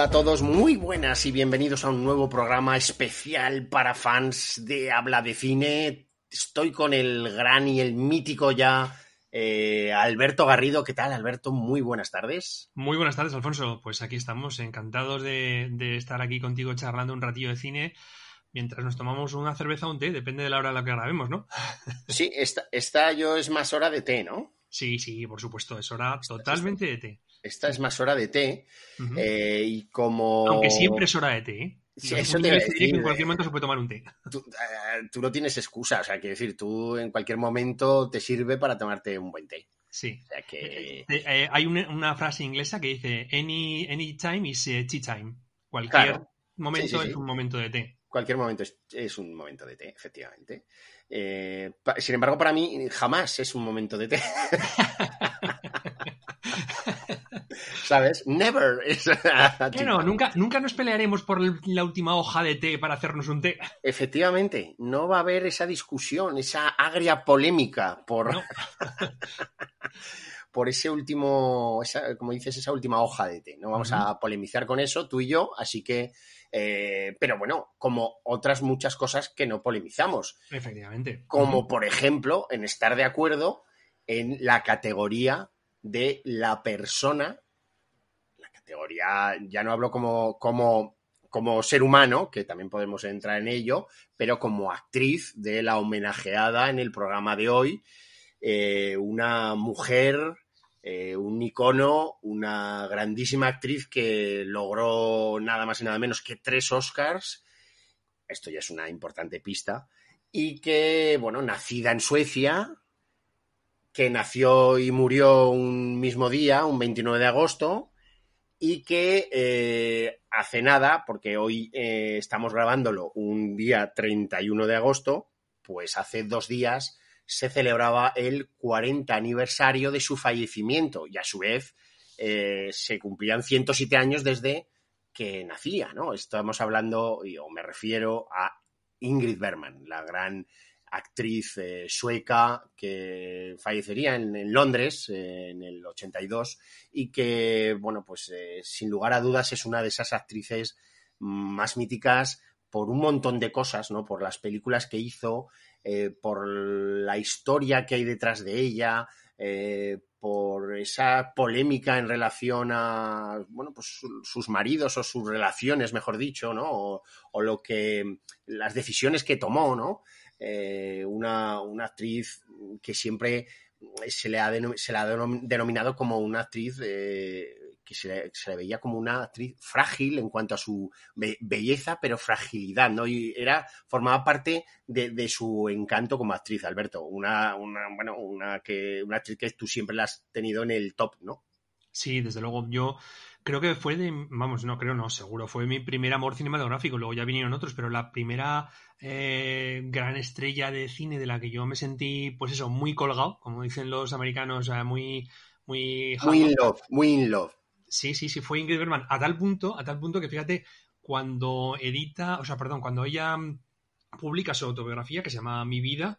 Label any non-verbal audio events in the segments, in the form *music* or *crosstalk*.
Hola a todos, muy buenas y bienvenidos a un nuevo programa especial para fans de habla de cine. Estoy con el gran y el mítico ya eh, Alberto Garrido. ¿Qué tal, Alberto? Muy buenas tardes. Muy buenas tardes, Alfonso. Pues aquí estamos, encantados de, de estar aquí contigo charlando un ratillo de cine mientras nos tomamos una cerveza o un té, depende de la hora a la que grabemos, ¿no? *laughs* Sí, esta, esta yo es más hora de té, ¿no? Sí, sí, por supuesto, es hora totalmente de té. Esta es más hora de té. Eh, y como. Aunque siempre es hora de té, ¿eh? Sí, eso te decir que en cualquier eh. momento se puede tomar un té. Tú, tú no tienes excusa, o sea, quiero decir, tú en cualquier momento te sirve para tomarte un buen té. Sí. O sea que. Eh, hay una, una frase inglesa que dice any, any time is tea time. Cualquier Claro. momento Sí, sí, sí. es un momento de té. Cualquier momento es, es un momento de té, efectivamente. Eh, sin embargo, para mí jamás es un momento de té. *laughs* ¿Sabes? Never. *laughs* Bueno, nunca, nunca nos pelearemos por la última hoja de té para hacernos un té. Efectivamente, no va a haber esa discusión, esa agria polémica por, No. *laughs* por ese último, esa, como dices, esa última hoja de té. No vamos a polemizar con eso, tú y yo, así que, eh, pero bueno, como otras muchas cosas que no polemizamos, Efectivamente. como por ejemplo en estar de acuerdo en la categoría de la persona, ya no hablo como, como, como ser humano, que también podemos entrar en ello, pero como actriz de la homenajeada en el programa de hoy, eh, una mujer, eh, un icono, una grandísima actriz que logró nada más y nada menos que tres Oscars. Esto ya es una importante pista. Y que, bueno, nacida en Suecia, que nació y murió un mismo día, un 29 de agosto, y que eh, hace nada, porque hoy eh, estamos grabándolo un día 31 de agosto, pues hace dos días se celebraba el 40 aniversario de su fallecimiento y a su vez eh, se cumplían 107 años desde que nacía, ¿no? Estamos hablando, o me refiero a Ingrid Bergman, la gran actriz eh, sueca que fallecería en, Londres eh, en el 82 y que, bueno, pues eh, sin lugar a dudas es una de esas actrices más míticas por un montón de cosas, ¿no? Por las películas que hizo, por la historia que hay detrás de ella, por esa polémica en relación a, bueno, pues su- sus maridos o sus relaciones, mejor dicho, ¿no? O lo que, las decisiones que tomó, ¿no? Eh, una, una actriz que siempre se le ha, se le ha denom- denominado como una actriz eh, que se le, veía como una actriz frágil en cuanto a su be- belleza, pero fragilidad, ¿no? Y era, formaba parte de, de su encanto como actriz, Alberto. Una, una, bueno, una, que, una actriz que tú siempre la has tenido en el top, ¿no? Sí, desde luego. Yo creo que fue de. Vamos, no creo, no, seguro. Fue mi primer amor cinematográfico. Luego ya vinieron otros, pero la primera eh, gran estrella de cine de la que yo me sentí, pues eso, muy colgado, como dicen los americanos, eh, muy. Muy, Muy in love, muy in love. Sí, sí, sí, fue Ingrid Bergman. A tal punto, a tal punto que fíjate, cuando edita, o sea, perdón, cuando ella mm, publica su autobiografía que se llama Mi vida,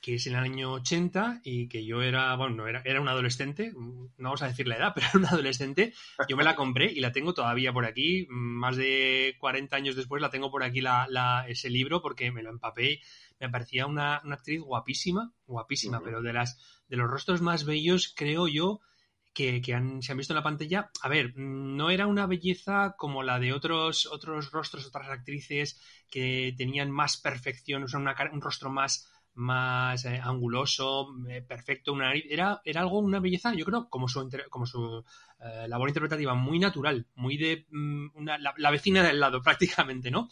que es en el año 80 y que yo era, bueno, no era, era un adolescente, mm, no vamos a decir la edad, *laughs* pero era un adolescente, yo me la compré y la tengo todavía por aquí, más de 40 años después la tengo por aquí la, la- ese libro porque me lo empapé me parecía una, una actriz guapísima, guapísima, Ujú. pero de las de los rostros más bellos, creo yo, que, que han- se han visto en la pantalla. A ver, mm, no era una belleza como la de otros, otros rostros, otras actrices que tenían más perfección, o sea, una un rostro más, más eh, anguloso, eh, perfecto, una era, era algo, una belleza, yo creo, como su, como su labor interpretativa, muy natural, muy de mm, una, la, vecina del lado *laughs* prácticamente, ¿no?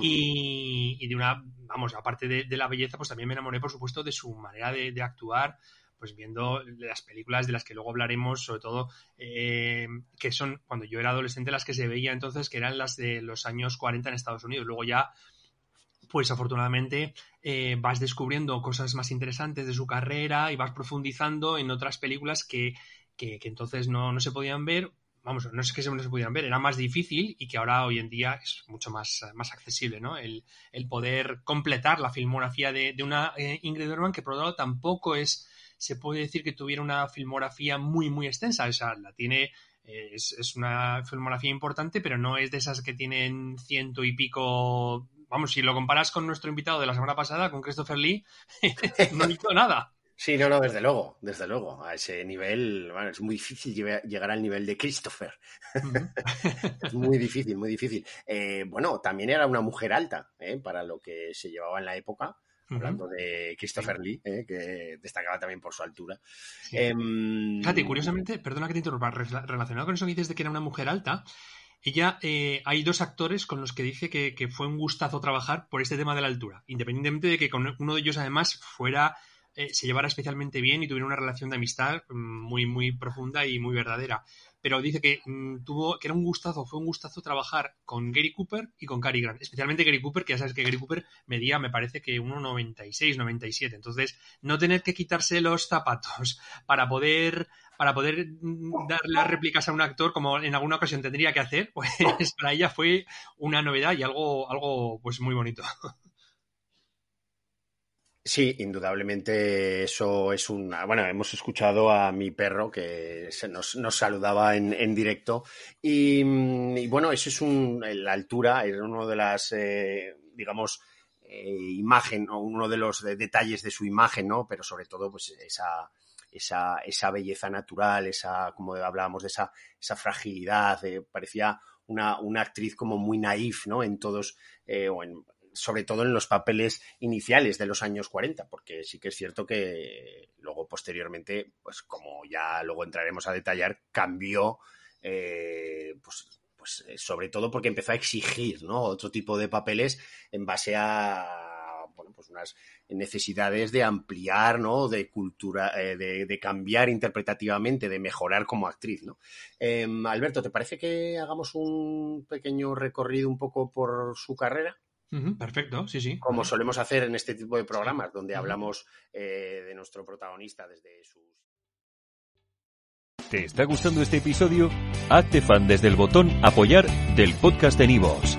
Y, de una, vamos, aparte de, la belleza, pues también me enamoré, por supuesto, de su manera de, actuar, pues viendo las películas de las que luego hablaremos, sobre todo, eh, que son cuando yo era adolescente las que se veía entonces, que eran las de los años 40 en Estados Unidos. Luego ya, pues afortunadamente, eh, vas descubriendo cosas más interesantes de su carrera y vas profundizando en otras películas que, que, entonces no, no se podían ver vamos, no es que no se pudieran ver, era más difícil y que ahora hoy en día es mucho más, más accesible, ¿no? El, poder completar la filmografía de, una eh, Ingrid Bergman que por otro lado tampoco es, se puede decir que tuviera una filmografía muy, muy extensa, o sea, la tiene, eh, es, una filmografía importante, pero no es de esas que tienen ciento y pico, vamos, si lo comparas con nuestro invitado de la semana pasada, con Christopher Lee, *laughs* no hizo nada. Sí, no, no, desde luego, desde luego. A ese nivel, bueno, es muy difícil llegar al nivel de Christopher. *laughs* es muy difícil, muy difícil. Eh, bueno, también era una mujer alta, ¿eh? para lo que se llevaba en la época. Hablando de Christopher Lee, ¿eh? que destacaba también por su altura. Em, Fíjate, curiosamente, perdona que te interrumpa, relacionado con eso que dices de que era una mujer alta, ella, hay dos actores con los que dice que, que, fue un gustazo trabajar por este tema de la altura, independientemente de que con uno de ellos además fuera eh, se llevara especialmente bien y tuviera una relación de amistad mm, muy, muy profunda y muy verdadera. Pero dice que mm, tuvo, que era un gustazo, fue un gustazo trabajar con Gary Cooper y con Cary Grant. Especialmente Gary Cooper, que ya sabes que Gary Cooper medía, me parece que 1,96, 97. Entonces, no tener que quitarse los zapatos *laughs* para poder para poder mm, darle réplicas a un actor como en alguna ocasión tendría que hacer, pues *laughs* para ella fue una novedad y algo, algo pues muy bonito. Sí, indudablemente eso es una... Bueno, hemos escuchado a mi perro que se nos, saludaba en, directo y, bueno, eso es un... La altura es uno de las, eh, digamos, eh, imagen o uno de los detalles de su imagen, ¿no? Pero sobre todo, pues esa, esa, esa belleza natural, esa, como hablábamos, de esa, esa fragilidad, eh, parecía una, una, actriz como muy naif, ¿no? En todos, o en, sobre todo en los papeles iniciales de los años 40, porque sí que es cierto que luego posteriormente, pues como ya luego entraremos a detallar, cambió, eh, pues, pues eh, sobre todo porque empezó a exigir ¿no? otro tipo de papeles en base a bueno, pues unas necesidades de ampliar, ¿no? De cultura, eh, de, cambiar interpretativamente, de mejorar como actriz, ¿no? Em, Alberto, ¿te parece que hagamos un pequeño recorrido un poco por su carrera? perfecto, sí, sí. Como solemos hacer en este tipo de programas, donde hablamos eh, de nuestro protagonista desde sus... ¿Te está gustando este episodio? Hazte fan desde el botón apoyar del podcast de Nivos.